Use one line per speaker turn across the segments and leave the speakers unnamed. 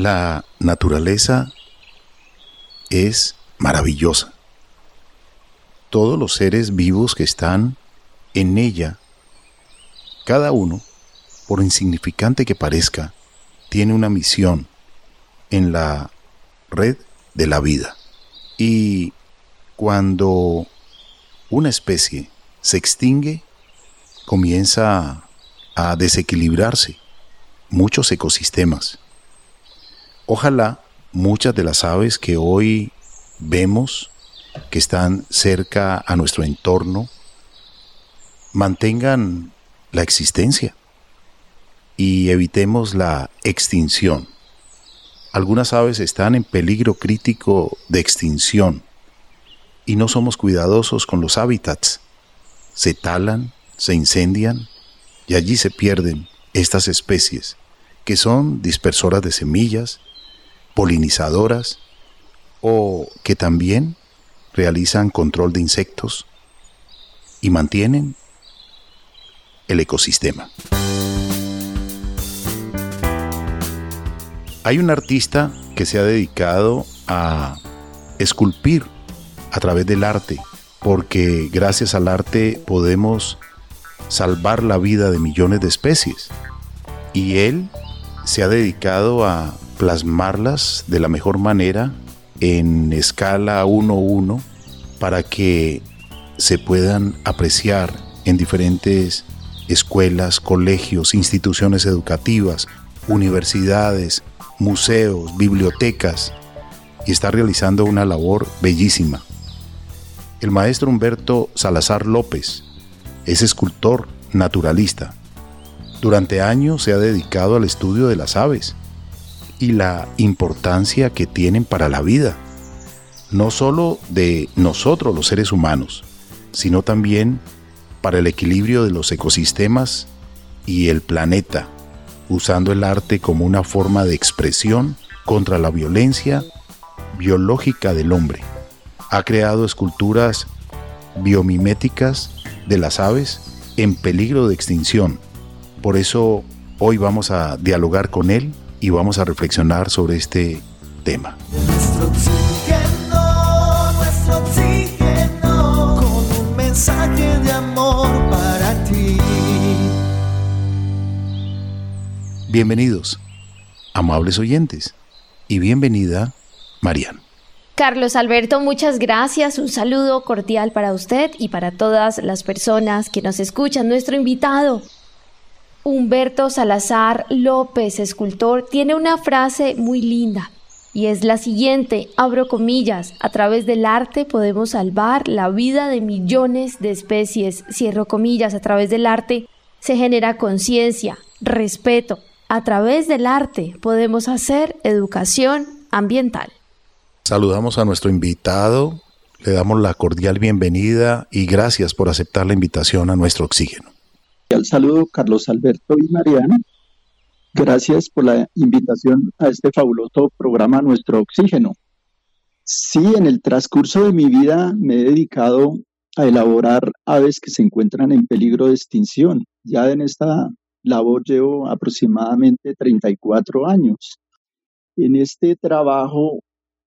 La naturaleza es maravillosa. Todos los seres vivos que están en ella, cada uno, por insignificante que parezca, tiene una misión en la red de la vida. Y cuando una especie se extingue, comienza a desequilibrarse muchos ecosistemas. Ojalá muchas de las aves que hoy vemos, que están cerca a nuestro entorno, mantengan la existencia y evitemos la extinción. Algunas aves están en peligro crítico de extinción y no somos cuidadosos con los hábitats. Se talan, se incendian y allí se pierden estas especies que son dispersoras de semillas, polinizadoras o que también realizan control de insectos y mantienen el ecosistema. Hay un artista que se ha dedicado a esculpir a través del arte, porque gracias al arte podemos salvar la vida de millones de especies. Y él se ha dedicado a plasmarlas de la mejor manera en escala 1-1 para que se puedan apreciar en diferentes escuelas, colegios, instituciones educativas, universidades, museos, bibliotecas y está realizando una labor bellísima. El maestro Humberto Salazar López es escultor naturalista. Durante años se ha dedicado al estudio de las aves y la importancia que tienen para la vida, no solo de nosotros los seres humanos, sino también para el equilibrio de los ecosistemas y el planeta usando el arte como una forma de expresión contra la violencia biológica del hombre. Ha creado esculturas biomiméticas de las aves en peligro de extinción. Por eso hoy vamos a dialogar con él y vamos a reflexionar sobre este tema. Nuestro oxígeno, nuestro oxígeno, con un mensaje de amor para ti. Bienvenidos, amables oyentes, y bienvenida, Marian.
Carlos Alberto, muchas gracias. Un saludo cordial para usted y para todas las personas que nos escuchan. Nuestro invitado, Humberto Salazar López, escultor, tiene una frase muy linda y es la siguiente, abro comillas, a través del arte podemos salvar la vida de millones de especies, cierro comillas, a través del arte se genera conciencia, respeto, a través del arte podemos hacer educación ambiental.
Saludamos a nuestro invitado, le damos la cordial bienvenida y gracias por aceptar la invitación a nuestro oxígeno.
Al saludo Carlos Alberto y Mariana. Gracias por la invitación a este fabuloso programa Nuestro Oxígeno. Sí, en el transcurso de mi vida me he dedicado a elaborar aves que se encuentran en peligro de extinción. Ya en esta labor llevo aproximadamente 34 años. En este trabajo,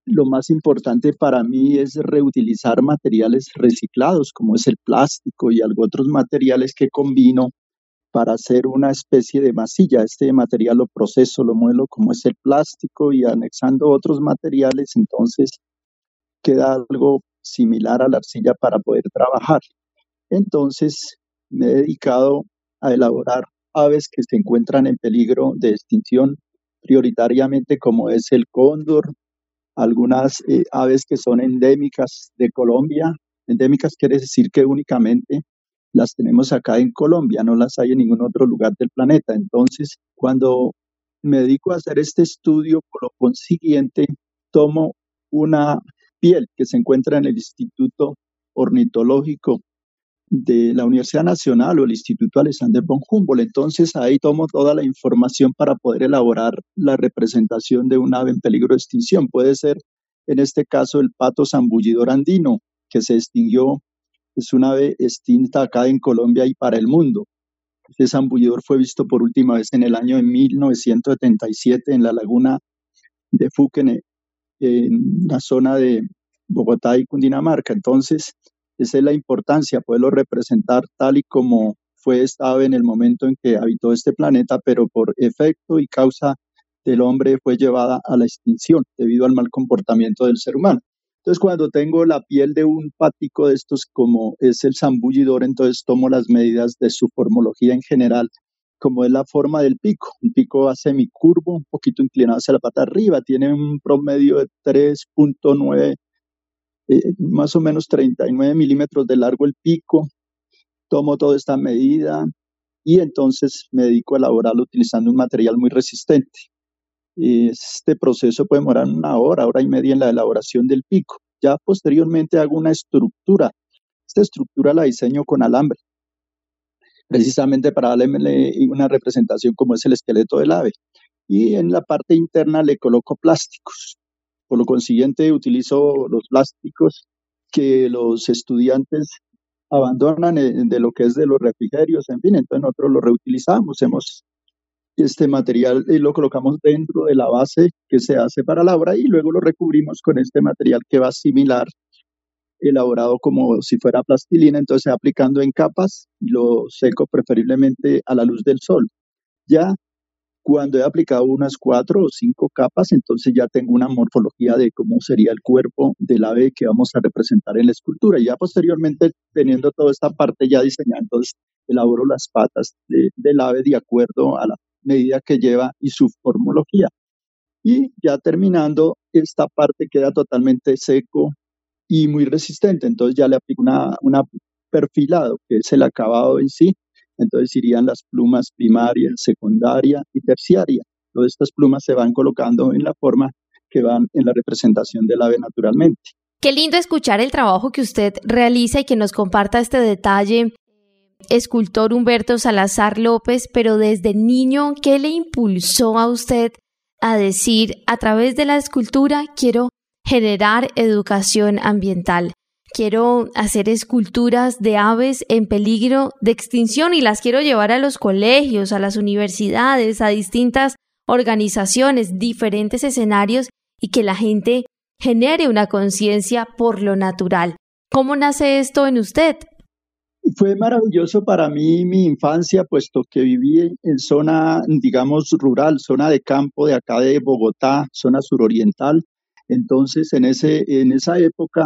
lo más importante para mí es reutilizar materiales reciclados, como es el plástico y algunos otros materiales que combino para hacer una especie de masilla. Este material lo proceso, lo muelo como es el plástico y anexando otros materiales, entonces queda algo similar a la arcilla para poder trabajar. Entonces me he dedicado a elaborar aves que se encuentran en peligro de extinción, prioritariamente como es el cóndor, algunas eh, aves que son endémicas de Colombia. Endémicas quiere decir que únicamente las tenemos acá en Colombia, no las hay en ningún otro lugar del planeta. Entonces, cuando me dedico a hacer este estudio, por lo consiguiente, tomo una piel que se encuentra en el Instituto Ornitológico de la Universidad Nacional o el Instituto Alexander von Humboldt. Entonces ahí tomo toda la información para poder elaborar la representación de un ave en peligro de extinción. Puede ser, en este caso, el pato zambullidor andino, que se extinguió, es una ave extinta acá en Colombia y para el mundo. Este zambullidor fue visto por última vez en el año de 1977 en la laguna de Fuquen en la zona de Bogotá y Cundinamarca. Entonces, esa es la importancia, poderlo representar tal y como fue esta en el momento en que habitó este planeta, pero por efecto y causa del hombre fue llevada a la extinción debido al mal comportamiento del ser humano. Entonces, cuando tengo la piel de un pático de estos, como es el zambullidor, entonces tomo las medidas de su formología en general, como es la forma del pico. El pico va semicurvo, un poquito inclinado hacia la pata arriba, tiene un promedio de 3.9, eh, más o menos 39 milímetros de largo el pico. Tomo toda esta medida y entonces me dedico a elaborarlo utilizando un material muy resistente. Este proceso puede demorar una hora, hora y media en la elaboración del pico. Ya posteriormente hago una estructura. Esta estructura la diseño con alambre, precisamente para darle una representación como es el esqueleto del ave. Y en la parte interna le coloco plásticos. Por lo consiguiente, utilizo los plásticos que los estudiantes abandonan de lo que es de los refrigerios, en fin, entonces nosotros lo reutilizamos. Hemos este material y lo colocamos dentro de la base que se hace para la obra y luego lo recubrimos con este material que va similar, elaborado como si fuera plastilina, entonces aplicando en capas lo seco preferiblemente a la luz del sol. Ya cuando he aplicado unas cuatro o cinco capas, entonces ya tengo una morfología de cómo sería el cuerpo del ave que vamos a representar en la escultura. Y ya posteriormente, teniendo toda esta parte ya diseñada, entonces elaboro las patas del ave de acuerdo a la medida que lleva y su formología. Y ya terminando, esta parte queda totalmente seco y muy resistente. Entonces ya le aplico una, una perfilado, que es el acabado en sí. Entonces irían las plumas primaria, secundaria y terciaria. Todas estas plumas se van colocando en la forma que van en la representación del ave naturalmente.
Qué lindo escuchar el trabajo que usted realiza y que nos comparta este detalle escultor Humberto Salazar López, pero desde niño, ¿qué le impulsó a usted a decir, a través de la escultura quiero generar educación ambiental? Quiero hacer esculturas de aves en peligro de extinción y las quiero llevar a los colegios, a las universidades, a distintas organizaciones, diferentes escenarios y que la gente genere una conciencia por lo natural. ¿Cómo nace esto en usted?
Fue maravilloso para mí mi infancia, puesto que viví en zona, digamos, rural, zona de campo de acá de Bogotá, zona suroriental. Entonces, en, ese, en esa época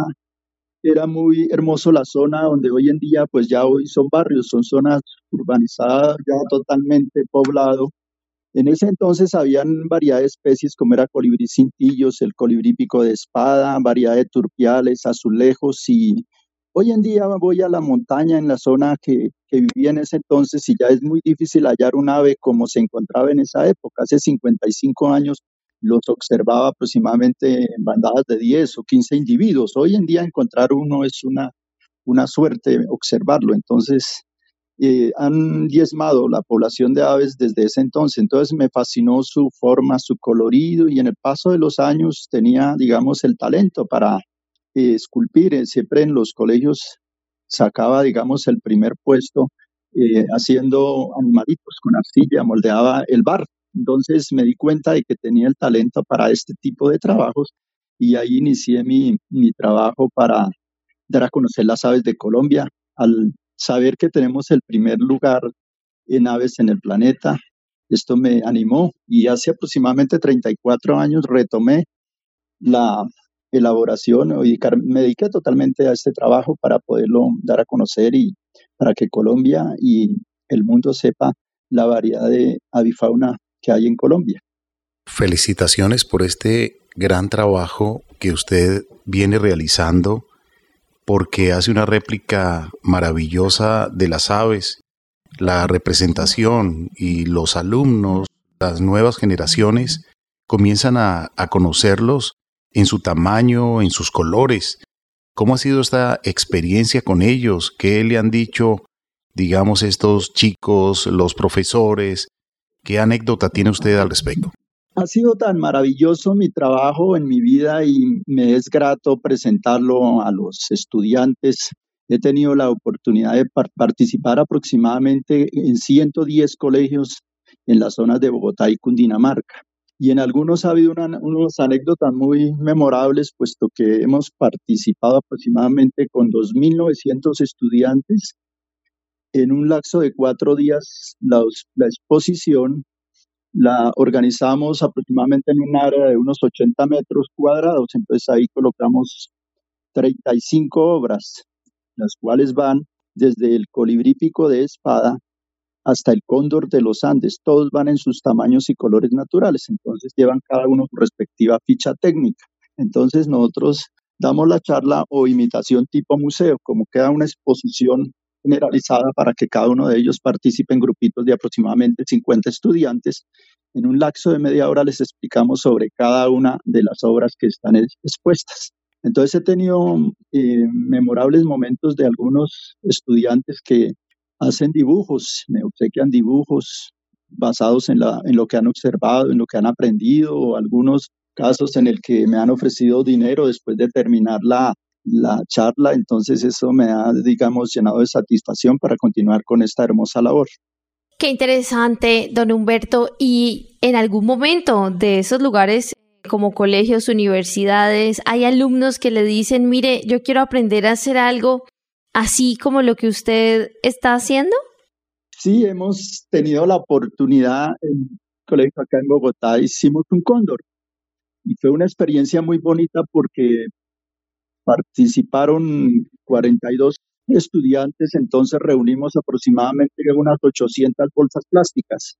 era muy hermoso la zona donde hoy en día, pues ya hoy son barrios, son zonas urbanizadas, ya totalmente poblado. En ese entonces habían variedad de especies como era colibrí cintillos, el colibrí pico de espada, variedad de turpiales, azulejos y Hoy en día voy a la montaña en la zona que, vivía en ese entonces y ya es muy difícil hallar un ave como se encontraba en esa época. Hace 55 años los observaba aproximadamente en bandadas de 10 o 15 individuos. Hoy en día encontrar uno es una, una suerte observarlo. Entonces, eh, han diezmado la población de aves desde ese entonces. Entonces me fascinó su forma, su colorido y en el paso de los años tenía, digamos, el talento para esculpir, eh, siempre en los colegios sacaba, digamos, el primer puesto eh, haciendo animalitos con arcilla, moldeaba el bar. Entonces me di cuenta de que tenía el talento para este tipo de trabajos y ahí inicié mi, mi trabajo para dar a conocer las aves de Colombia. Al saber que tenemos el primer lugar en aves en el planeta, esto me animó y hace aproximadamente 34 años retomé la, elaboración, me dediqué totalmente a este trabajo para poderlo dar a conocer y para que Colombia y el mundo sepa la variedad de avifauna que hay en Colombia.
Felicitaciones por este gran trabajo que usted viene realizando porque hace una réplica maravillosa de las aves, la representación y los alumnos, las nuevas generaciones comienzan a, a conocerlos en su tamaño, en sus colores. ¿Cómo ha sido esta experiencia con ellos? ¿Qué le han dicho, digamos, estos chicos, los profesores? ¿Qué anécdota tiene usted al respecto?
Ha sido tan maravilloso mi trabajo en mi vida y me es grato presentarlo a los estudiantes. He tenido la oportunidad de participar aproximadamente en 110 colegios en las zonas de Bogotá y Cundinamarca. y en algunos ha habido unas anécdotas muy memorables, puesto que hemos participado aproximadamente con 2.900 estudiantes. En un lapso de cuatro días, la, exposición la organizamos aproximadamente en un área de unos 80 metros cuadrados, entonces ahí colocamos 35 obras, las cuales van desde el colibrí pico de espada hasta el cóndor de los Andes, todos van en sus tamaños y colores naturales, entonces llevan cada uno su respectiva ficha técnica. Entonces nosotros damos la charla o imitación tipo museo, como queda una exposición generalizada para que cada uno de ellos participe en grupitos de aproximadamente 50 estudiantes. En un lapso de media hora les explicamos sobre cada una de las obras que están expuestas. Entonces he tenido eh, memorables momentos de algunos estudiantes que hacen dibujos, me obsequian dibujos basados en, lo que han observado, en lo que han aprendido, o algunos casos en el que me han ofrecido dinero después de terminar la, la charla, entonces eso me ha, digamos, llenado de satisfacción para continuar con esta hermosa labor.
Qué interesante, don Humberto. Y en algún momento de esos lugares como colegios, universidades, hay alumnos que le dicen, mire, yo quiero aprender a hacer algo así como lo que usted está haciendo?
Sí, hemos tenido la oportunidad en el colegio acá en Bogotá, hicimos un cóndor y fue una experiencia muy bonita porque participaron 42 estudiantes, entonces reunimos aproximadamente unas 800 bolsas plásticas.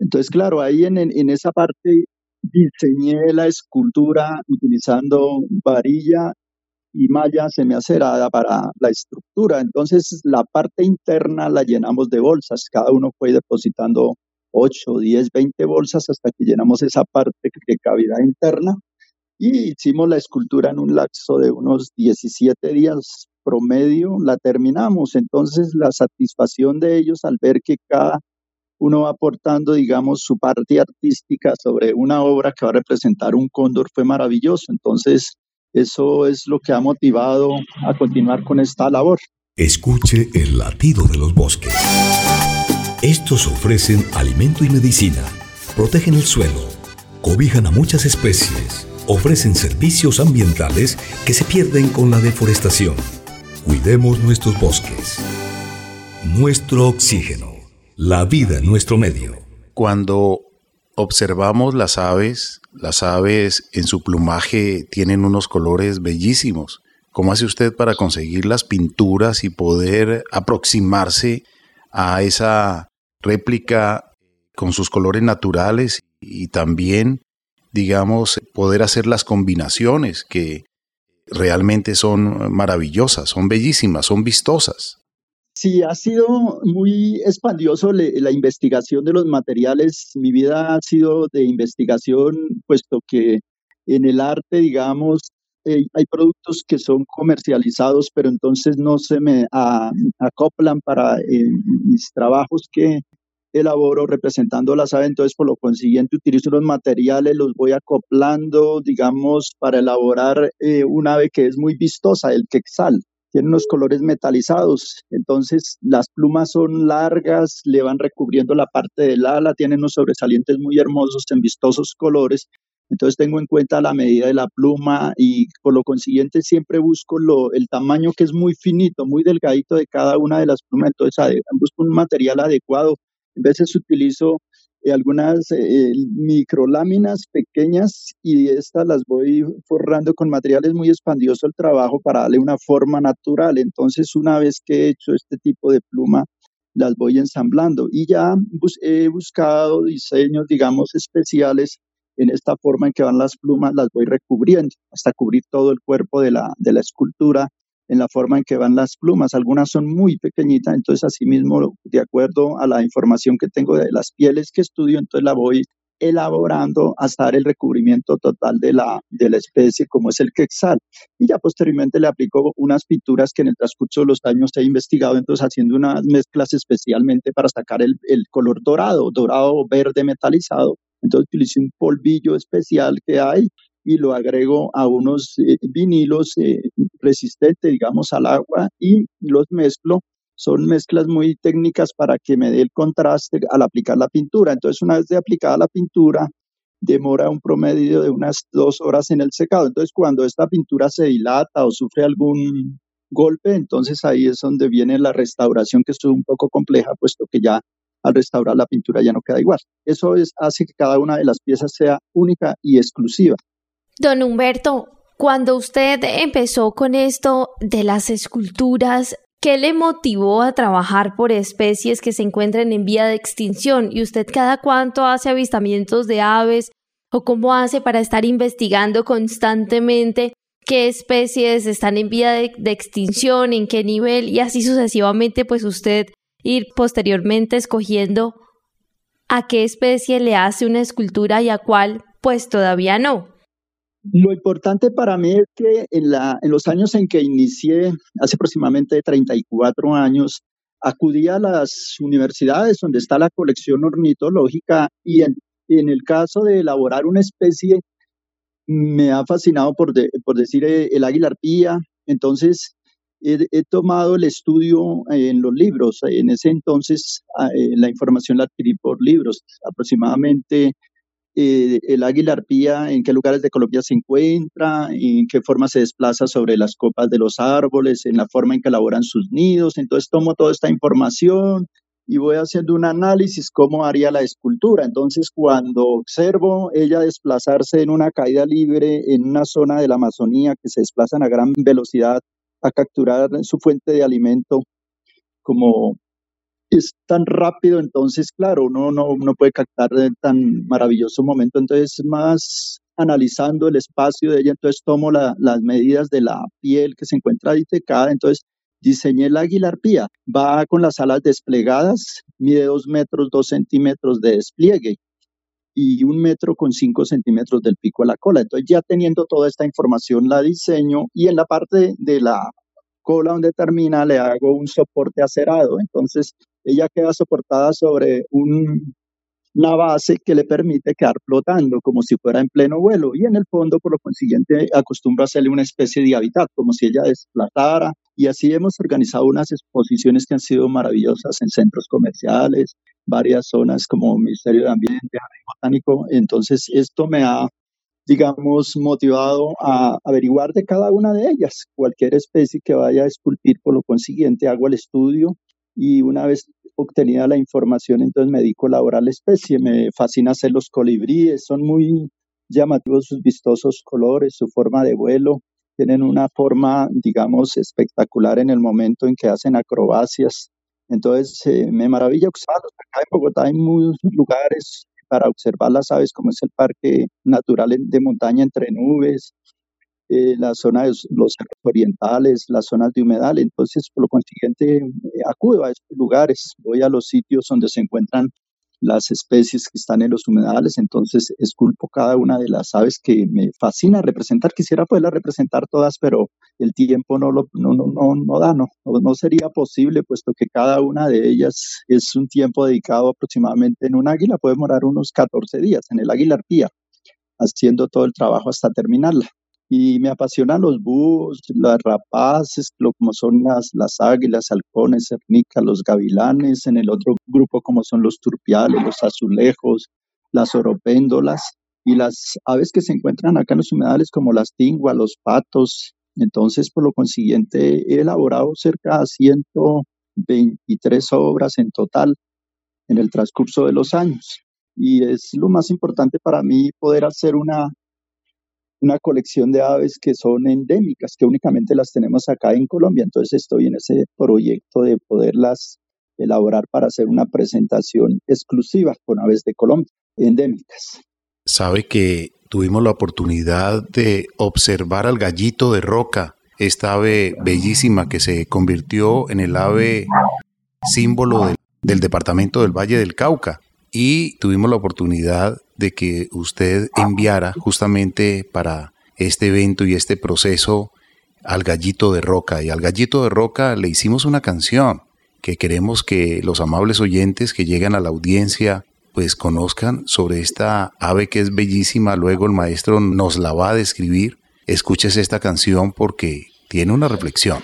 Entonces, claro, ahí en, en esa parte diseñé la escultura utilizando varilla y malla semiacerada para la estructura. Entonces la parte interna la llenamos de bolsas. Cada uno fue depositando 8, 10, 20 bolsas hasta que llenamos esa parte de cavidad interna y hicimos la escultura en un lapso de unos 17 días promedio, la terminamos. Entonces la satisfacción de ellos al ver que cada uno va aportando, digamos, su parte artística sobre una obra que va a representar un cóndor fue maravilloso. Entonces, eso es lo que ha motivado a continuar con esta labor.
Escuche el latido de los bosques. Estos ofrecen alimento y medicina, protegen el suelo, cobijan a muchas especies, ofrecen servicios ambientales que se pierden con la deforestación. Cuidemos nuestros bosques. Nuestro oxígeno. La vida en nuestro medio.
Cuando observamos las aves, las aves en su plumaje tienen unos colores bellísimos. ¿Cómo hace usted para conseguir las pinturas y poder aproximarse a esa réplica con sus colores naturales y también, digamos, poder hacer las combinaciones que realmente son maravillosas, son bellísimas, son vistosas?
Sí, ha sido muy expandioso la investigación de los materiales. Mi vida ha sido de investigación, puesto que en el arte, digamos, eh, hay productos que son comercializados, pero entonces no se me acoplan para eh, mis trabajos que elaboro representando las aves. Entonces, por lo consiguiente, utilizo los materiales, los voy acoplando, digamos, para elaborar eh, un ave que es muy vistosa, el quexal tiene unos colores metalizados, entonces las plumas son largas, le van recubriendo la parte del ala, tienen unos sobresalientes muy hermosos en vistosos colores, entonces tengo en cuenta la medida de la pluma y por lo consiguiente siempre busco lo, el tamaño que es muy finito, muy delgadito de cada una de las plumas, entonces busco un material adecuado, a veces utilizo eh, algunas eh, microláminas pequeñas y estas las voy forrando con materiales muy expandiosos al trabajo para darle una forma natural. Entonces, una vez que he hecho este tipo de pluma, las voy ensamblando y ya he buscado diseños, digamos, especiales en esta forma en que van las plumas, las voy recubriendo hasta cubrir todo el cuerpo de la, de la escultura en la forma en que van las plumas. Algunas son muy pequeñitas, entonces asimismo, de acuerdo a la información que tengo de las pieles que estudio, entonces la voy elaborando hasta el recubrimiento total de la, de la especie, como es el quexal. Y ya posteriormente le aplico unas pinturas que en el transcurso de los años he investigado, entonces haciendo unas mezclas especialmente para sacar el, el color dorado, dorado verde metalizado. Entonces utilicé un polvillo especial que hay y lo agrego a unos eh, vinilos eh, resistentes, digamos, al agua y los mezclo. Son mezclas muy técnicas para que me dé el contraste al aplicar la pintura. Entonces, una vez de aplicada la pintura, demora un promedio de unas dos horas en el secado. Entonces, cuando esta pintura se dilata o sufre algún golpe, entonces ahí es donde viene la restauración, que es un poco compleja, puesto que ya al restaurar la pintura ya no queda igual. Eso es, hace que cada una de las piezas sea única y exclusiva.
Don Humberto, cuando usted empezó con esto de las esculturas, ¿qué le motivó a trabajar por especies que se encuentran en vía de extinción? ¿Y usted cada cuánto hace avistamientos de aves o cómo hace para estar investigando constantemente qué especies están en vía de, de, extinción, en qué nivel y así sucesivamente, pues usted ir posteriormente escogiendo a qué especie le hace una escultura y a cuál, pues todavía no.
Lo importante para mí es que en, la, en los años en que inicié, hace aproximadamente 34 años, acudí a las universidades donde está la colección ornitológica y en, en el caso de elaborar una especie, me ha fascinado por, por decir eh, el águila arpía. Entonces, he, he, tomado el estudio en los libros. En ese entonces, ah, eh, la información la adquirí por libros, aproximadamente eh, el águila arpía, en qué lugares de Colombia se encuentra, en qué forma se desplaza sobre las copas de los árboles, en la forma en que elaboran sus nidos. Entonces tomo toda esta información y voy haciendo un análisis cómo haría la escultura. Entonces cuando observo ella desplazarse en una caída libre en una zona de la Amazonía que se desplazan a gran velocidad a capturar su fuente de alimento como es tan rápido, entonces, claro, uno no, no puede captar tan maravilloso momento, entonces más analizando el espacio de ella, entonces tomo las medidas de la piel que se encuentra disecada, entonces diseñé el águila arpía, va con las alas desplegadas, mide dos metros, dos centímetros de despliegue y un metro con cinco centímetros del pico a la cola. Entonces ya teniendo toda esta información la diseño y en la parte de la cola donde termina le hago un soporte acerado. Entonces ella queda soportada sobre un, una base que le permite quedar flotando como si fuera en pleno vuelo. Y en el fondo por lo consiguiente acostumbra a hacerle una especie de hábitat como si ella desplazara. Y así hemos organizado unas exposiciones que han sido maravillosas en centros comerciales, varias zonas como Ministerio de Ambiente, Jardín Botánico, entonces esto me ha digamos, motivado a averiguar de cada una de ellas. Cualquier especie que vaya a esculpir, por lo consiguiente, hago el estudio y una vez obtenida la información, entonces me dedico a elaborar la especie. Me fascina hacer los colibríes, son muy llamativos sus vistosos colores, su forma de vuelo. Tienen una forma, digamos, espectacular en el momento en que hacen acrobacias. Entonces, eh, me maravilla observarlos. Acá en Bogotá hay muchos lugares para observar las aves, como es el Parque Natural de Montaña entre Nubes, eh, la zona de los orientales, las zonas de humedal. Entonces, por lo consiguiente, eh, acudo a estos lugares, voy a los sitios donde se encuentran las especies que están en los humedales, entonces esculpo cada una de las aves que me fascina representar. Quisiera poderlas representar todas, pero el tiempo no, lo, no, no, no, da, no, no sería posible, puesto que cada una de ellas es un tiempo dedicado aproximadamente en un águila, puede demorar unos 14 días, en el águila arpía, haciendo todo el trabajo hasta terminarla y me apasionan los búhos, las rapaces, lo, como son las, las águilas, halcones, cernicas, los gavilanes, en el otro grupo como son los turpiales, los azulejos, las oropéndolas y las aves que se encuentran acá en los humedales como las tinguas, los patos. Entonces, por lo consiguiente, he elaborado cerca de 123 obras en total en el transcurso de los años. Y es lo más importante para mí poder hacer una una colección de aves que son endémicas, que únicamente las tenemos acá en Colombia. Entonces estoy en ese proyecto de poderlas elaborar para hacer una presentación exclusiva con aves de Colombia, endémicas.
Sabe que tuvimos la oportunidad de observar al gallito de roca, esta ave bellísima que se convirtió en el ave símbolo del, del departamento del Valle del Cauca. Y tuvimos la oportunidad de que usted enviara justamente para este evento y este proceso al gallito de roca. Y al gallito de roca le hicimos una canción que queremos que los amables oyentes que llegan a la audiencia pues conozcan sobre esta ave que es bellísima. Luego el maestro nos la va a describir. Escuches esta canción porque tiene una reflexión.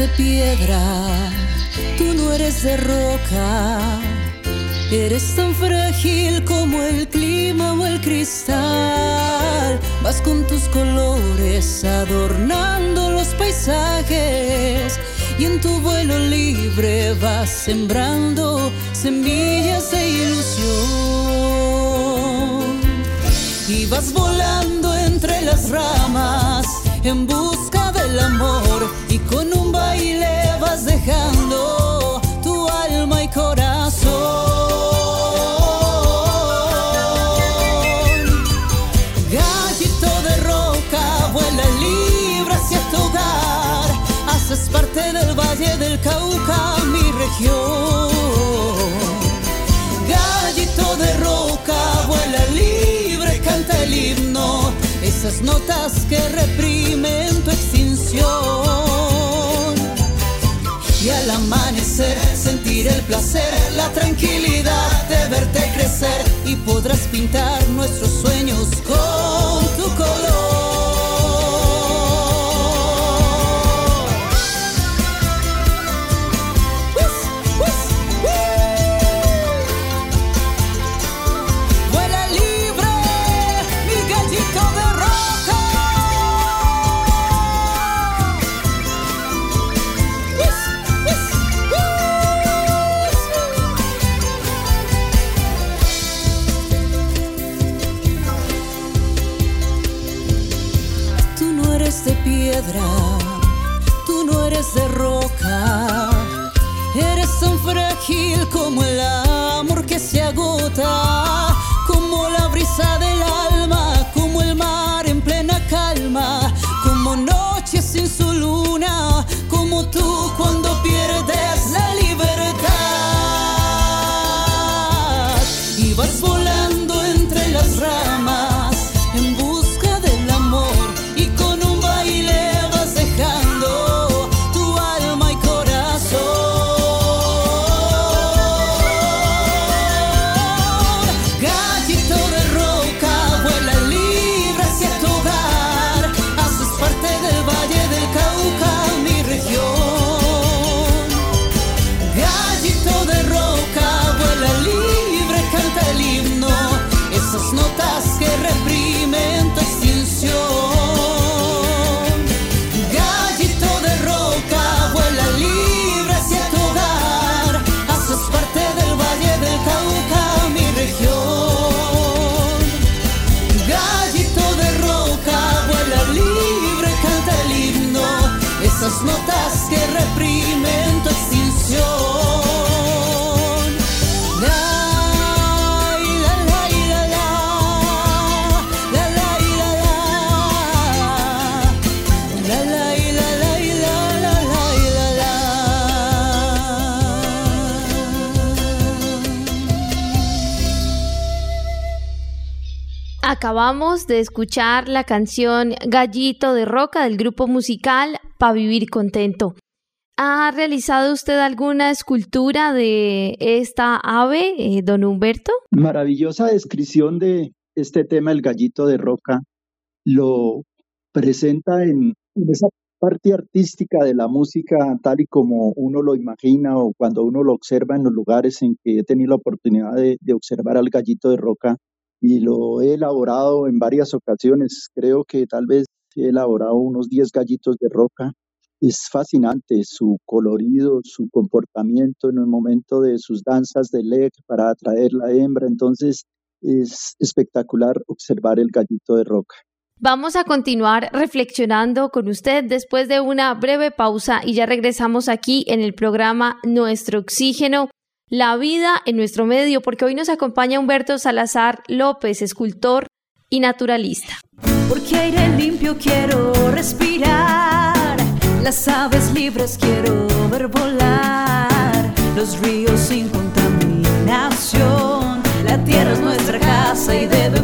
De piedra, tú no eres de roca. Eres tan frágil como el clima o el cristal. Vas con tus colores adornando los paisajes y en tu vuelo libre vas sembrando semillas de ilusión. Y vas volando entre las ramas en busca del amor Gallito de roca, vuela libre, canta el himno esas notas que reprimen tu extinción. Y al amanecer sentir el placer, la tranquilidad de verte crecer y podrás pintar nuestros sueños con tu color. Notas que reprimen tu extinción. La.
Acabamos de escuchar la canción Gallito de Roca del grupo musical Pa' Vivir Contento. ¿Ha realizado usted alguna escultura de esta ave, eh, don Humberto?
Maravillosa descripción de este tema, el gallito de roca. Lo presenta en, esa parte artística de la música tal y como uno lo imagina o cuando uno lo observa en los lugares en que he tenido la oportunidad de observar al gallito de roca y lo he elaborado en varias ocasiones. Creo que tal vez he elaborado unos 10 gallitos de roca. Es fascinante su colorido, su comportamiento en el momento de sus danzas de leg para atraer la hembra. Entonces es espectacular observar el gallito de roca.
Vamos a continuar reflexionando con usted después de una breve pausa y ya regresamos aquí en el programa Nuestro Oxígeno, la vida en nuestro medio, porque hoy nos acompaña Humberto Salazar López, escultor y naturalista.
Porque aire limpio quiero respirar, las aves libres quiero ver volar, los ríos sin contaminación. La tierra es nuestra casa y debemos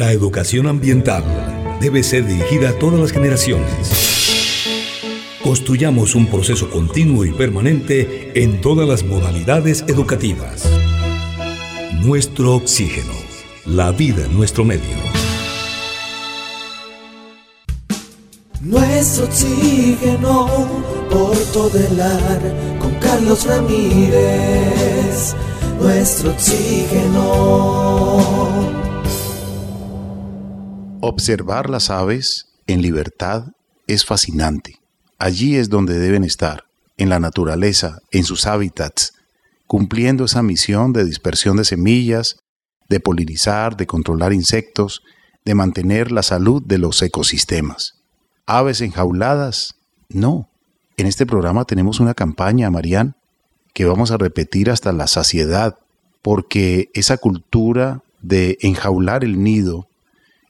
La educación ambiental debe ser dirigida a todas las generaciones. Construyamos un proceso continuo y permanente en todas las modalidades educativas. Nuestro oxígeno, la vida en nuestro medio.
Nuestro oxígeno por todo el ar con Carlos Ramírez. Nuestro oxígeno.
Observar las aves en libertad es fascinante. Allí es donde deben estar, en la naturaleza, en sus hábitats, cumpliendo esa misión de dispersión de semillas, de polinizar, de controlar insectos, de mantener la salud de los ecosistemas. ¿Aves enjauladas? No. En este programa tenemos una campaña, Marían, que vamos a repetir hasta la saciedad, porque esa cultura de enjaular el nido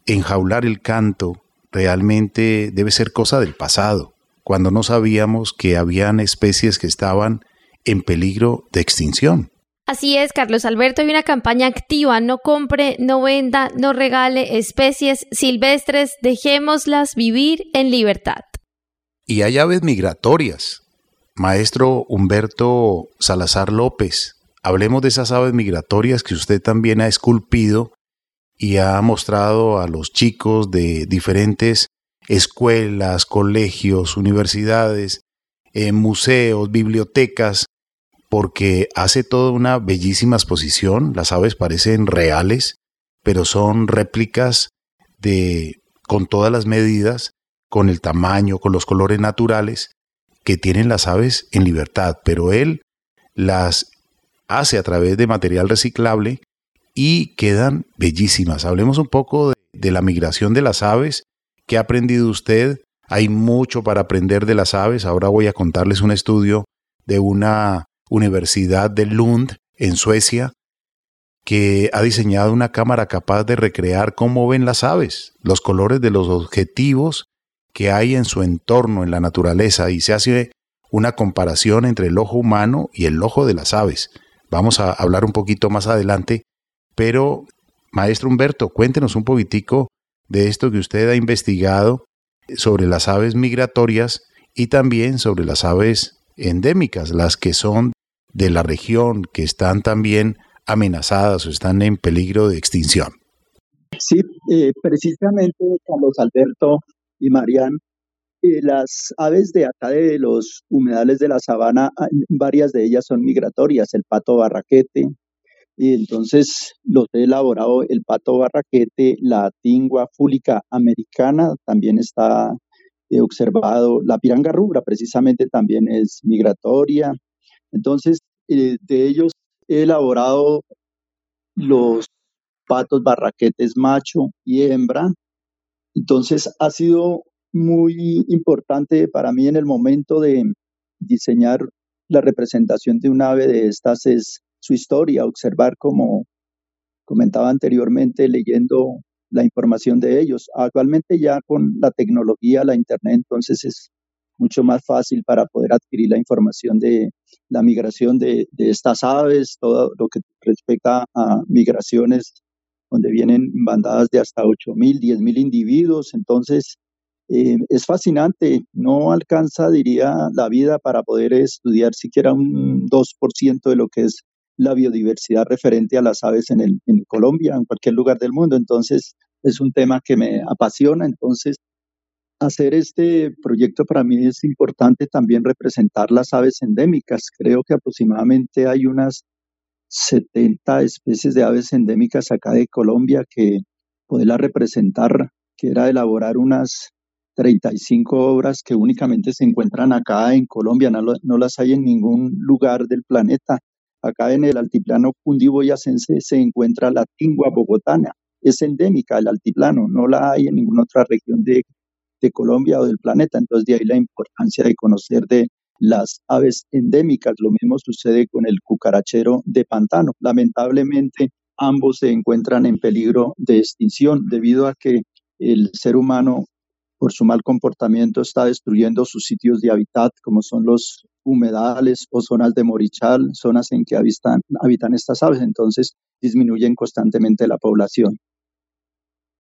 enjaular el canto realmente debe ser cosa del pasado, cuando no sabíamos que habían especies que estaban en peligro de extinción.
Así es, Carlos Alberto, hay una campaña activa, no compre, no venda, no regale especies silvestres, dejémoslas vivir en libertad.
Y hay aves migratorias. Maestro Humberto Salazar López, hablemos de esas aves migratorias que usted también ha esculpido y ha mostrado a los chicos de diferentes escuelas, colegios, universidades, eh, museos, bibliotecas, porque hace toda una bellísima exposición. Las aves parecen reales, pero son réplicas de con todas las medidas, con el tamaño, con los colores naturales que tienen las aves en libertad, pero él las hace a través de material reciclable y quedan bellísimas. Hablemos un poco de, la migración de las aves. ¿Qué ha aprendido usted? Hay mucho para aprender de las aves. Ahora voy a contarles un estudio de una universidad de Lund, en Suecia, que ha diseñado una cámara capaz de recrear cómo ven las aves, los colores de los objetivos que hay en su entorno, en la naturaleza, y se hace una comparación entre el ojo humano y el ojo de las aves. Vamos a hablar un poquito más adelante pero, maestro Humberto, cuéntenos un poquitico de esto que usted ha investigado sobre las aves migratorias y también sobre las aves endémicas, las que son de la región, que están también amenazadas o están en peligro de extinción.
Sí, eh, precisamente Carlos Alberto y Marian, eh, las aves de acá de los humedales de la sabana, varias de ellas son migratorias, el pato barraquete, y entonces los he elaborado el pato barraquete, la tingua fúlica americana, también está he observado, la piranga rubra precisamente también es migratoria. Entonces, eh, de ellos he elaborado los patos barraquetes macho y hembra. Entonces, ha sido muy importante para mí en el momento de diseñar la representación de un ave de estas es su historia, observar como comentaba anteriormente leyendo la información de ellos. Actualmente ya con la tecnología, la internet, entonces es mucho más fácil para poder adquirir la información de la migración de, estas aves, todo lo que respecta a migraciones donde vienen bandadas de hasta 8.000, 10.000 individuos. Entonces, eh, es fascinante, no alcanza, diría, la vida para poder estudiar siquiera un 2% de lo que es la biodiversidad referente a las aves en, el, en Colombia, en cualquier lugar del mundo. Entonces, es un tema que me apasiona. Entonces, hacer este proyecto para mí es importante también representar las aves endémicas. Creo que aproximadamente hay unas 70 especies de aves endémicas acá de Colombia que poderla representar, que era elaborar unas 35 obras que únicamente se encuentran acá en Colombia, no, no las hay en ningún lugar del planeta. Acá en el altiplano cundiboyacense se encuentra la tingua bogotana. Es endémica del altiplano, no la hay en ninguna otra región de, de Colombia o del planeta. Entonces, de ahí la importancia de conocer de las aves endémicas. Lo mismo sucede con el cucarachero de pantano. Lamentablemente, ambos se encuentran en peligro de extinción debido a que el ser humano, por su mal comportamiento, está destruyendo sus sitios de hábitat, como son los humedales o zonas de morichal, zonas en que habitan, estas aves, entonces disminuyen constantemente la población.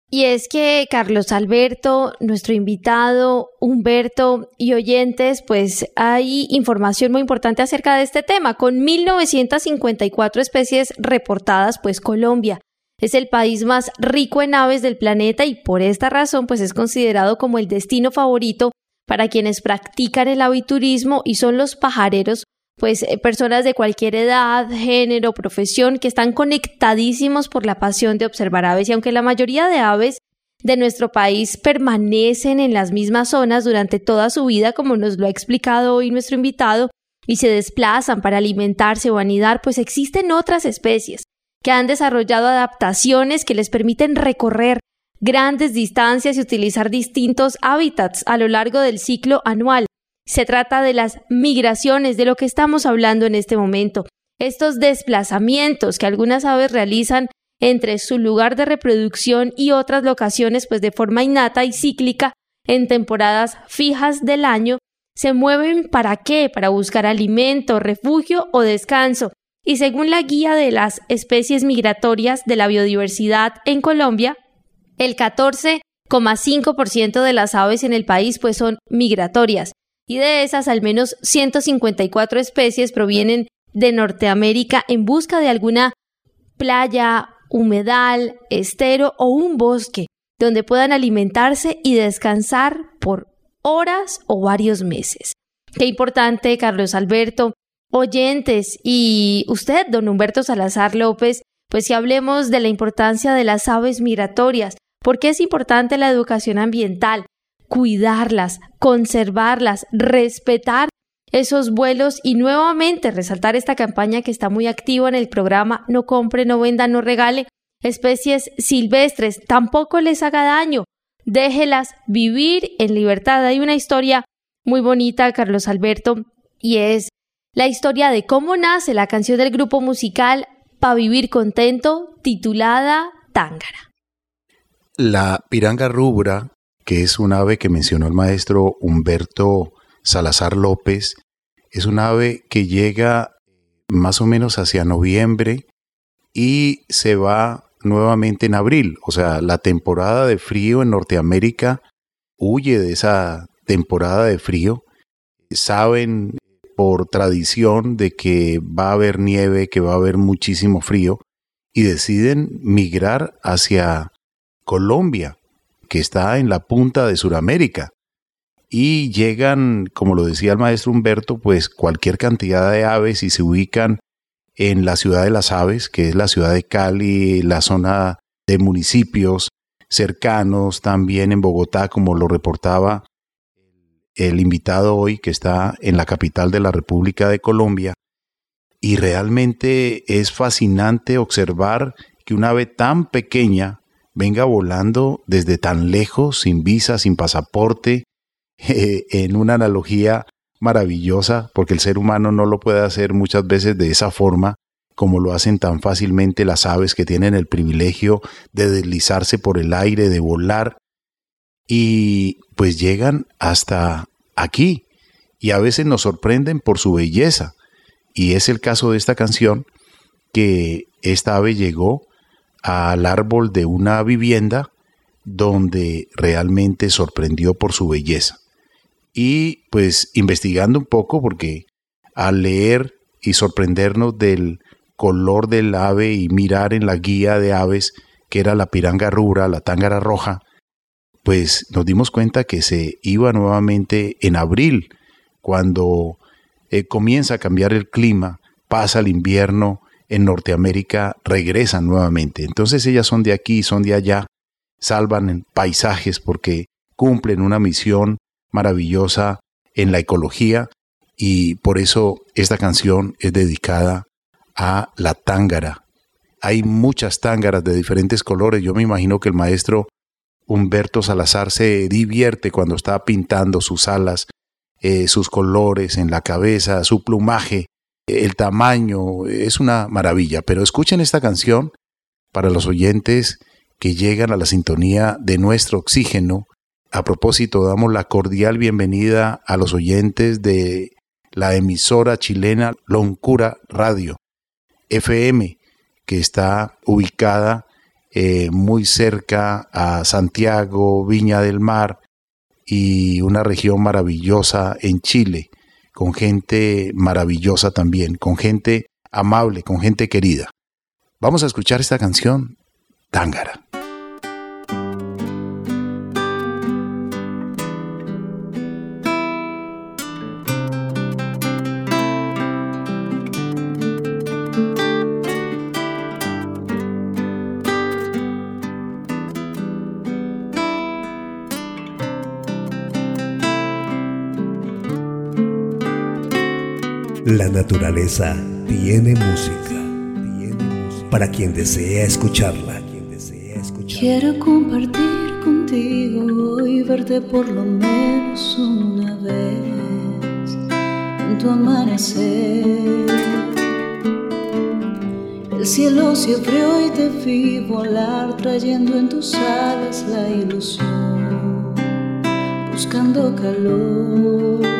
Y es que Carlos Alberto, nuestro invitado, Humberto y oyentes, pues hay información muy importante acerca de este tema. Con 1954 especies reportadas, pues Colombia es el país más rico en aves del planeta y por esta razón pues es considerado como el destino favorito para quienes practican el aviturismo y son los pajareros pues eh, personas de cualquier edad, género, profesión que están conectadísimos por la pasión de observar aves y aunque la mayoría de aves de nuestro país permanecen en las mismas zonas durante toda su vida, como nos lo ha explicado hoy nuestro invitado, y se desplazan para alimentarse o anidar, pues existen otras especies que han desarrollado adaptaciones que les permiten recorrer grandes distancias y utilizar distintos hábitats a lo largo del ciclo anual. Se trata de las migraciones, de lo que estamos hablando en este momento. Estos desplazamientos que algunas aves realizan entre su lugar de reproducción y otras locaciones, pues de forma innata y cíclica, en temporadas fijas del año, se mueven para qué? Para buscar alimento, refugio o descanso. Y según la guía de las especies migratorias de la biodiversidad en Colombia, el 14,5% de las aves en el país pues son migratorias y de esas al menos 154 especies provienen de Norteamérica en busca de alguna playa, humedal, estero o un bosque donde puedan alimentarse y descansar por horas o varios meses. Qué importante, Carlos Alberto, oyentes y usted, don Humberto Salazar López, pues si hablemos de la importancia de las aves migratorias, porque es importante la educación ambiental, cuidarlas, conservarlas, respetar esos vuelos y nuevamente resaltar esta campaña que está muy activa en el programa No compre, no venda, no regale especies silvestres, tampoco les haga daño, déjelas vivir en libertad. Hay una historia muy bonita, Carlos Alberto, y es la historia de cómo nace la canción del grupo musical Pa' Vivir Contento, titulada Tángara.
La piranga rubra que es un ave que mencionó el maestro Humberto Salazar López. Es un ave que llega más o menos hacia noviembre y se va nuevamente en abril. O sea, la temporada de frío en Norteamérica huye de esa temporada de frío. Saben por tradición de que va a haber nieve, que va a haber muchísimo frío y deciden migrar hacia Colombia que está en la punta de Sudamérica. Y llegan, como lo decía el maestro Humberto, pues cualquier cantidad de aves y se ubican en la ciudad de las aves, que es la ciudad de Cali, la zona de municipios cercanos, también en Bogotá, como lo reportaba el invitado hoy, que está en la capital de la República de Colombia. Y realmente es fascinante observar que una ave tan pequeña venga volando desde tan lejos, sin visa, sin pasaporte, eh, en una analogía maravillosa, porque el ser humano no lo puede hacer muchas veces de esa forma, como lo hacen tan fácilmente las aves que tienen el privilegio de deslizarse por el aire, de volar, y pues llegan hasta aquí, y a veces nos sorprenden por su belleza, y es el caso de esta canción, que esta ave llegó al árbol de una vivienda donde realmente sorprendió por su belleza. Y pues investigando un poco, porque al leer y sorprendernos del color del ave y mirar en la guía de aves, que era la piranga rura, la tángara roja, pues nos dimos cuenta que se iba nuevamente en abril, cuando eh, comienza a cambiar el clima, pasa el invierno en Norteamérica regresan nuevamente. Entonces ellas son de aquí, son de allá, salvan paisajes porque cumplen una misión maravillosa en la ecología y por eso esta canción es dedicada a la tángara. Hay muchas tángaras de diferentes colores. Yo me imagino que el maestro Humberto Salazar se divierte cuando está pintando sus alas, eh, sus colores en la cabeza, su plumaje el tamaño, es una maravilla. Pero escuchen esta canción para los oyentes que llegan a la sintonía de nuestro oxígeno. A propósito, damos la cordial bienvenida a los oyentes de la emisora chilena Loncura Radio, FM, que está ubicada eh, muy cerca a Santiago, Viña del Mar y una región maravillosa en Chile, con gente maravillosa también, con gente amable, con gente querida. Vamos a escuchar esta canción, Tángara.
La naturaleza tiene música. Para quien desea escucharla.
Quiero compartir contigo y verte por lo menos una vez en tu amanecer. El cielo se abrió y te vi volar, trayendo en tus alas la ilusión, buscando calor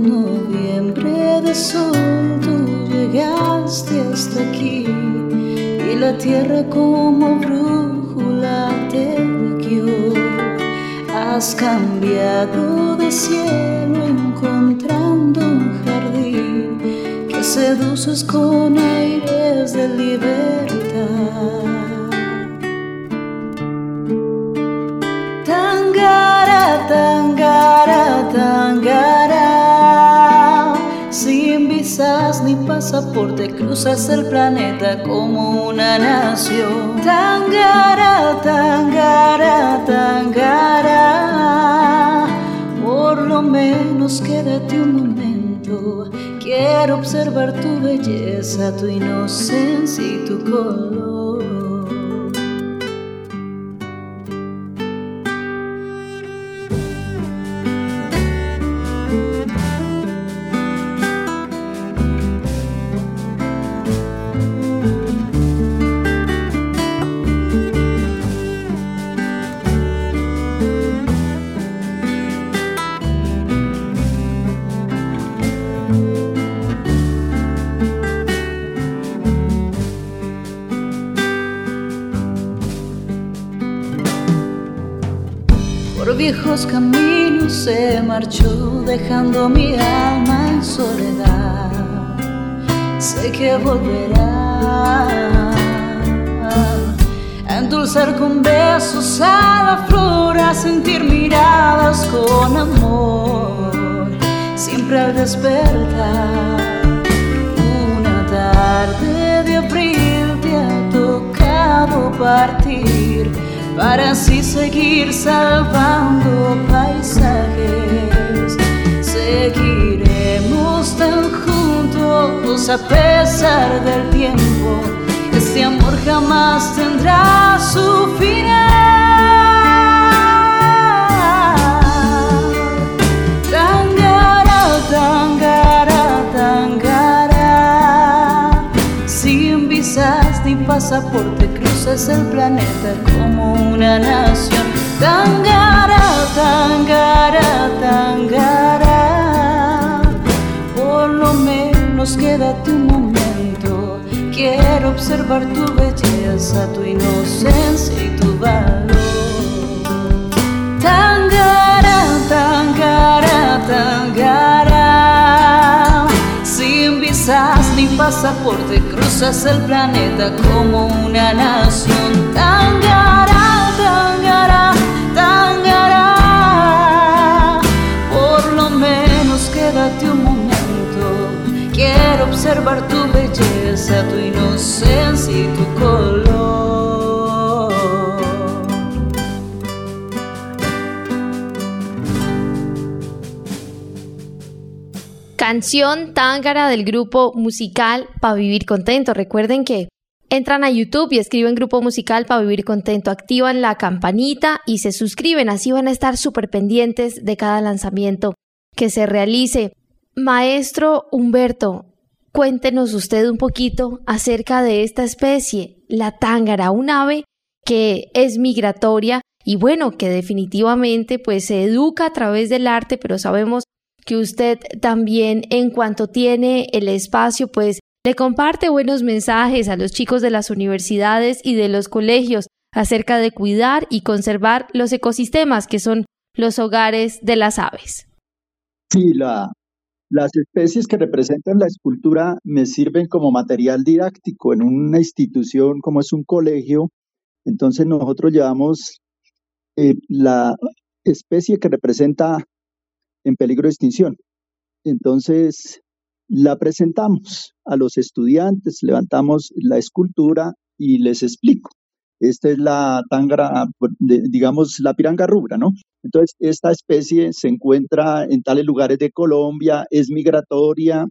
noviembre sol tú llegaste hasta aquí y la tierra como brújula te guió. Has cambiado de cielo encontrando un jardín que seduces con aires de libertad. Pasaporte, cruzas el planeta como una nación. Tangara, tangara, tangara. Por lo menos quédate un momento. Quiero observar tu belleza, tu inocencia y tu color. Viejos caminos se marchó dejando mi alma en soledad. Sé que volverá a endulzar con besos a la flor, a sentir miradas con amor, siempre al despertar. Una tarde de abril te ha tocado partir para así seguir salvando paisajes. Seguiremos tan juntos a pesar del tiempo. Este amor jamás tendrá su final. Tangara, tangara, tangara. Sin visas ni pasaporte el planeta como una nación. Tangara, tangara, tangara. Por lo menos quédate un momento. Quiero observar tu belleza, tu inocencia y tu valor. Tangara, tangara, tangara. Sin visas ni pasaporte cruzas el planeta como una nación. Tangara, tangara, tangara. Por lo menos quédate un momento. Quiero observar tu belleza, tu inocencia y tu color.
Canción Tángara del grupo musical Pa' Vivir Contento. Recuerden que entran a YouTube y escriben grupo musical Pa' Vivir Contento, activan la campanita y se suscriben, así van a estar súper pendientes de cada lanzamiento que se realice. Maestro Humberto, cuéntenos usted un poquito acerca de esta especie, la tángara, un ave que es migratoria y bueno, que definitivamente pues se educa a través del arte, pero sabemos que usted también en cuanto tiene el espacio, pues le comparte buenos mensajes a los chicos de las universidades y de los colegios acerca de cuidar y conservar los ecosistemas que son los hogares de las aves.
Sí, la, las especies que representan la escultura me sirven como material didáctico en una institución como es un colegio. Entonces nosotros llevamos eh, la especie que representa en peligro de extinción. Entonces la presentamos a los estudiantes, levantamos la escultura y les explico. Esta es la tangra, digamos, la piranga rubra, ¿no? Entonces, esta especie se encuentra en tales lugares de Colombia, es migratoria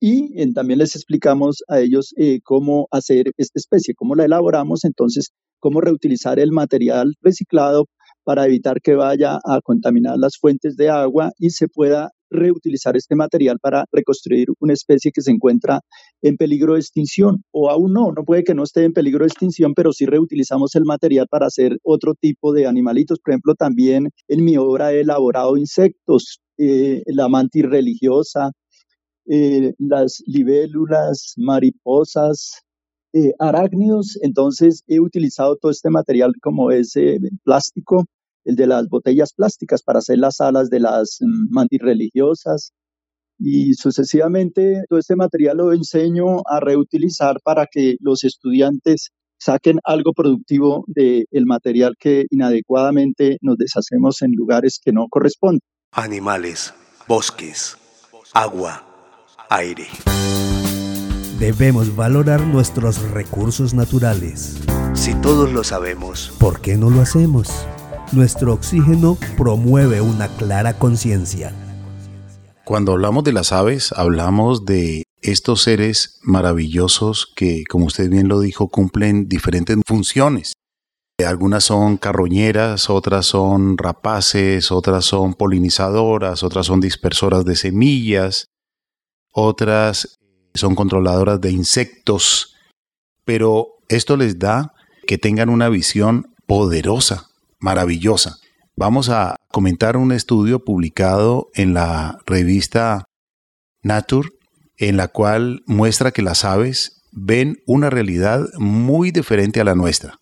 y también les explicamos a ellos eh, cómo hacer esta especie, cómo la elaboramos, entonces, cómo reutilizar el material reciclado para evitar que vaya a contaminar las fuentes de agua y se pueda reutilizar este material para reconstruir una especie que se encuentra en peligro de extinción o aún no, no puede que no esté en peligro de extinción, pero sí reutilizamos el material para hacer otro tipo de animalitos. Por ejemplo, también en mi obra he elaborado insectos, eh, la mantis religiosa, eh, las libélulas, mariposas, eh, arácnidos. Entonces he utilizado todo este material como ese plástico el de las botellas plásticas para hacer las alas de las mm, mantis religiosas. Y sucesivamente todo este material lo enseño a reutilizar para que los estudiantes saquen algo productivo del material que inadecuadamente nos deshacemos en lugares que no corresponden.
Animales, bosques, agua, aire.
Debemos valorar nuestros recursos naturales.
Si todos lo sabemos,
¿por qué no lo hacemos? Nuestro oxígeno promueve una clara conciencia.
Cuando hablamos de las aves, hablamos de estos seres maravillosos que, como usted bien lo dijo, cumplen diferentes funciones. Algunas son carroñeras, otras son rapaces, otras son polinizadoras, otras son dispersoras de semillas, otras son controladoras de insectos, pero esto les da que tengan una visión poderosa maravillosa. Vamos a comentar un estudio publicado en la revista Nature, en la cual muestra que las aves ven una realidad muy diferente a la nuestra.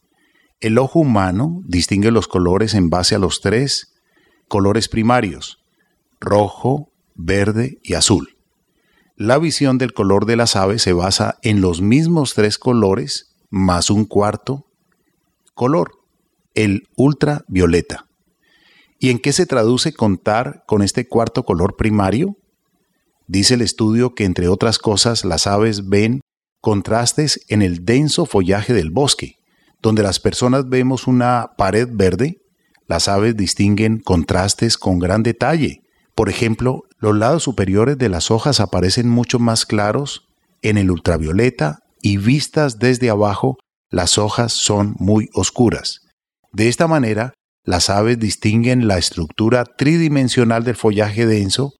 El ojo humano distingue los colores en base a los tres colores primarios, rojo, verde y azul. La visión del color de las aves se basa en los mismos tres colores más un cuarto color, el ultravioleta. ¿Y en qué se traduce contar con este cuarto color primario? Dice el estudio que, entre otras cosas, las aves ven contrastes en el denso follaje del bosque. Donde las personas vemos una pared verde, las aves distinguen contrastes con gran detalle. Por ejemplo, los lados superiores de las hojas aparecen mucho más claros en el ultravioleta y vistas desde abajo, las hojas son muy oscuras. De esta manera, las aves distinguen la estructura tridimensional del follaje denso,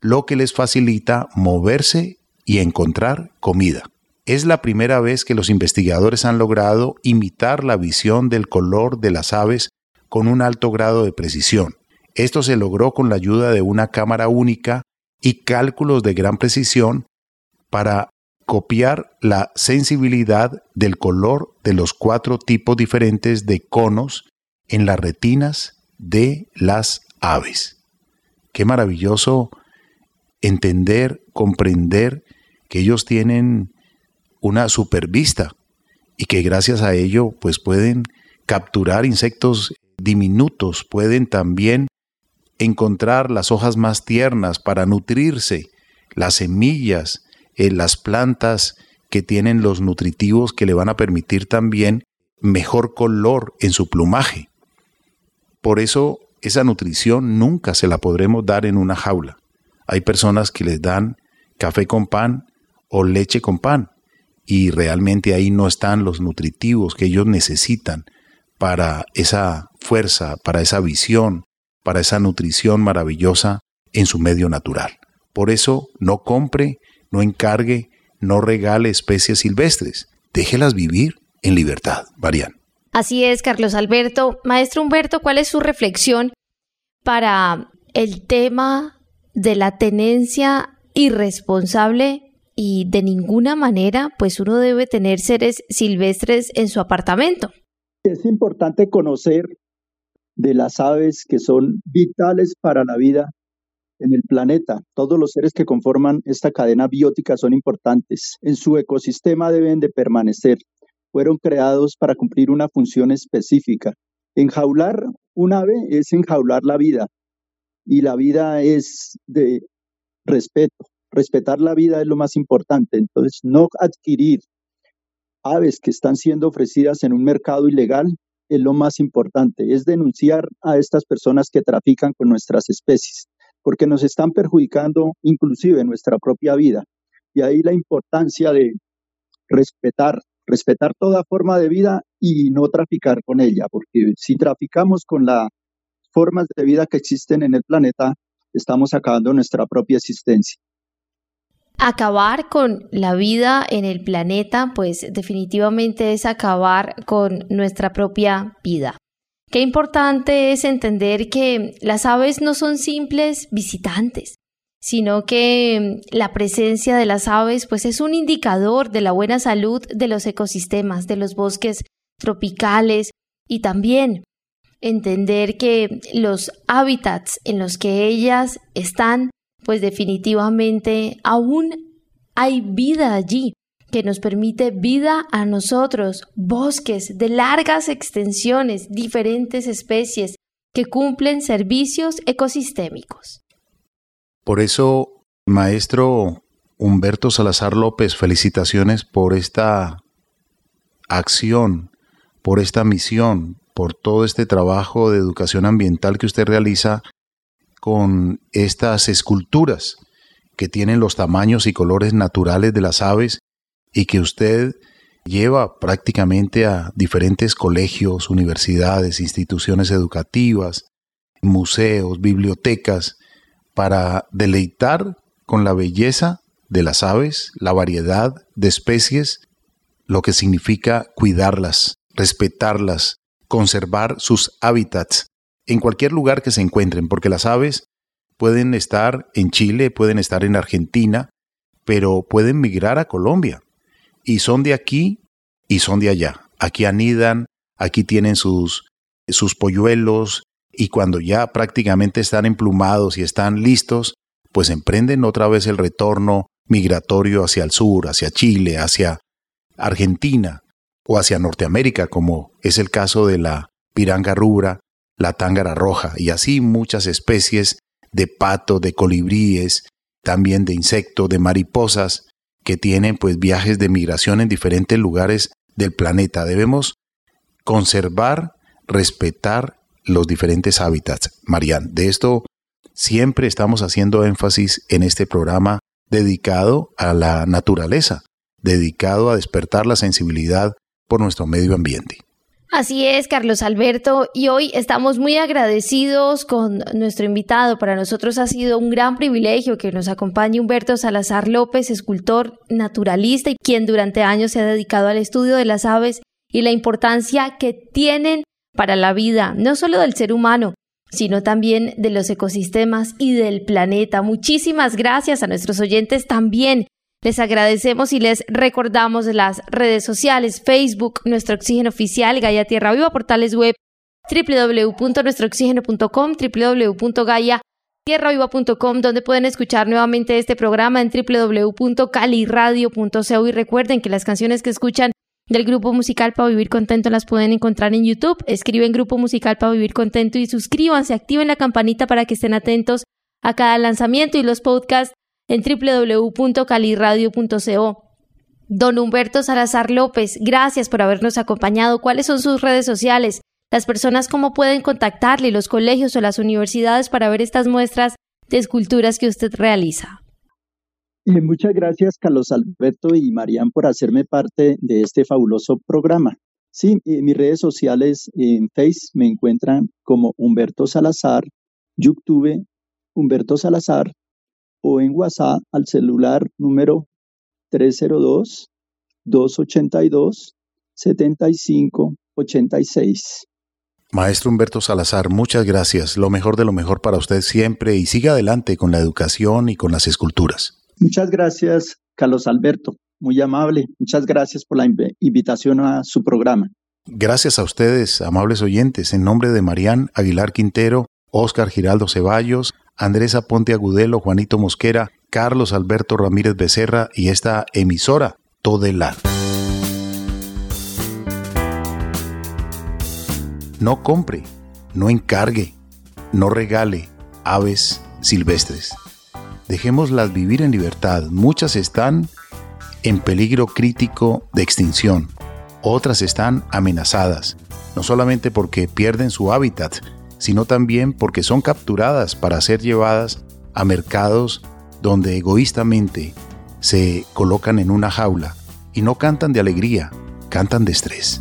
lo que les facilita moverse y encontrar comida. Es la primera vez que los investigadores han logrado imitar la visión del color de las aves con un alto grado de precisión. Esto se logró con la ayuda de una cámara única y cálculos de gran precisión para copiar la sensibilidad del color de los cuatro tipos diferentes de conos en las retinas de las aves. Qué maravilloso entender, comprender que ellos tienen una supervista y que gracias a ello pues pueden capturar insectos diminutos, pueden también encontrar las hojas más tiernas para nutrirse, las semillas, las plantas que tienen los nutritivos que le van a permitir también mejor color en su plumaje. Por eso esa nutrición nunca se la podremos dar en una jaula. Hay personas que les dan café con pan o leche con pan y realmente ahí no están los nutritivos que ellos necesitan para esa fuerza, para esa visión, para esa nutrición maravillosa en su medio natural. Por eso no compre no encargue, no regale especies silvestres, déjelas vivir en libertad. Marian.
Así es, Carlos Alberto. Maestro Humberto, ¿cuál es su reflexión para el tema de la tenencia irresponsable y de ninguna manera pues uno debe tener seres silvestres en su apartamento.
Es importante conocer de las aves que son vitales para la vida en el planeta. Todos los seres que conforman esta cadena biótica son importantes. En su ecosistema deben de permanecer. Fueron creados para cumplir una función específica. Enjaular un ave es enjaular la vida y la vida es de respeto. Respetar la vida es lo más importante. Entonces, no adquirir aves que están siendo ofrecidas en un mercado ilegal es lo más importante. Es denunciar a estas personas que trafican con nuestras especies porque nos están perjudicando inclusive nuestra propia vida. Y ahí la importancia de respetar, respetar toda forma de vida y no traficar con ella, porque si traficamos con las formas de vida que existen en el planeta, estamos acabando nuestra propia existencia.
Acabar con la vida en el planeta, pues definitivamente es acabar con nuestra propia vida. Qué importante es entender que las aves no son simples visitantes, sino que mm, la presencia de las aves pues es un indicador de la buena salud de los ecosistemas, de los bosques tropicales y también entender que los hábitats en los que ellas están pues definitivamente aún hay vida allí que nos permite vida a nosotros, bosques de largas extensiones, diferentes especies que cumplen servicios ecosistémicos.
Por eso, maestro Humberto Salazar López, felicitaciones por esta acción, por esta misión, por todo este trabajo de educación ambiental que usted realiza con estas esculturas que tienen los tamaños y colores naturales de las aves y que usted lleva prácticamente a diferentes colegios, universidades, instituciones educativas, museos, bibliotecas, para deleitar con la belleza de las aves, la variedad de especies, lo que significa cuidarlas, respetarlas, conservar sus hábitats en cualquier lugar que se encuentren, porque las aves pueden estar en Chile, pueden estar en Argentina, pero pueden migrar a Colombia y son de aquí y son de allá. Aquí anidan, aquí tienen sus, sus polluelos y cuando ya prácticamente están emplumados y están listos, pues emprenden otra vez el retorno migratorio hacia el sur, hacia Chile, hacia Argentina o hacia Norteamérica, como es el caso de la piranga rubra, la tángara roja y así muchas especies de pato, de colibríes, también de insectos, de mariposas, que tienen pues viajes de migración en diferentes lugares del planeta. Debemos conservar, respetar los diferentes hábitats. Marian, de esto siempre estamos haciendo énfasis en este programa dedicado a la naturaleza, dedicado a despertar la sensibilidad por nuestro medio ambiente.
Así es, Carlos Alberto, y hoy estamos muy agradecidos con nuestro invitado. Para nosotros ha sido un gran privilegio que nos acompañe Humberto Salazar López, escultor naturalista y quien durante años se ha dedicado al estudio de las aves y la importancia que tienen para la vida, no solo del ser humano, sino también de los ecosistemas y del planeta. Muchísimas gracias a nuestros oyentes también les agradecemos y les recordamos las redes sociales, Facebook, Nuestro Oxígeno Oficial, Gaia Tierra Viva, portales web www.nuestrooxígeno.com, www.gaiatierraviva.com, donde pueden escuchar nuevamente este programa en www.caliradio.co y recuerden que las canciones que escuchan del grupo musical para vivir contento las pueden encontrar en YouTube. Escriben grupo musical para vivir contento y suscríbanse, activen la campanita para que estén atentos a cada lanzamiento y los podcasts en www.caliradio.co. Don Humberto Salazar López, gracias por habernos acompañado. ¿Cuáles son sus redes sociales? Las personas cómo pueden contactarle, los colegios o las universidades para ver estas muestras de esculturas que usted realiza.
Eh, muchas gracias, Carlos Alberto y Marían, por hacerme parte de este fabuloso programa. Sí, en mis redes sociales en Face me encuentran como Humberto Salazar, YouTube Humberto Salazar, o en WhatsApp al celular número 302-282-7586.
Maestro Humberto Salazar, muchas gracias. Lo mejor de lo mejor para usted siempre y siga adelante con la educación y con las esculturas.
Muchas gracias, Carlos Alberto, muy amable. Muchas gracias por la invitación a su programa.
Gracias a ustedes, amables oyentes, en nombre de Marían Aguilar Quintero, Óscar Giraldo Ceballos, Andrés Aponte Agudelo, Juanito Mosquera, Carlos Alberto Ramírez Becerra y esta emisora Todelar. No compre, no encargue, no regale aves silvestres. Dejémoslas vivir en libertad. Muchas están en peligro crítico de extinción. Otras están amenazadas, no solamente porque pierden su hábitat, sino también porque son capturadas para ser llevadas a mercados donde egoístamente se colocan en una jaula y no cantan de alegría, cantan de estrés.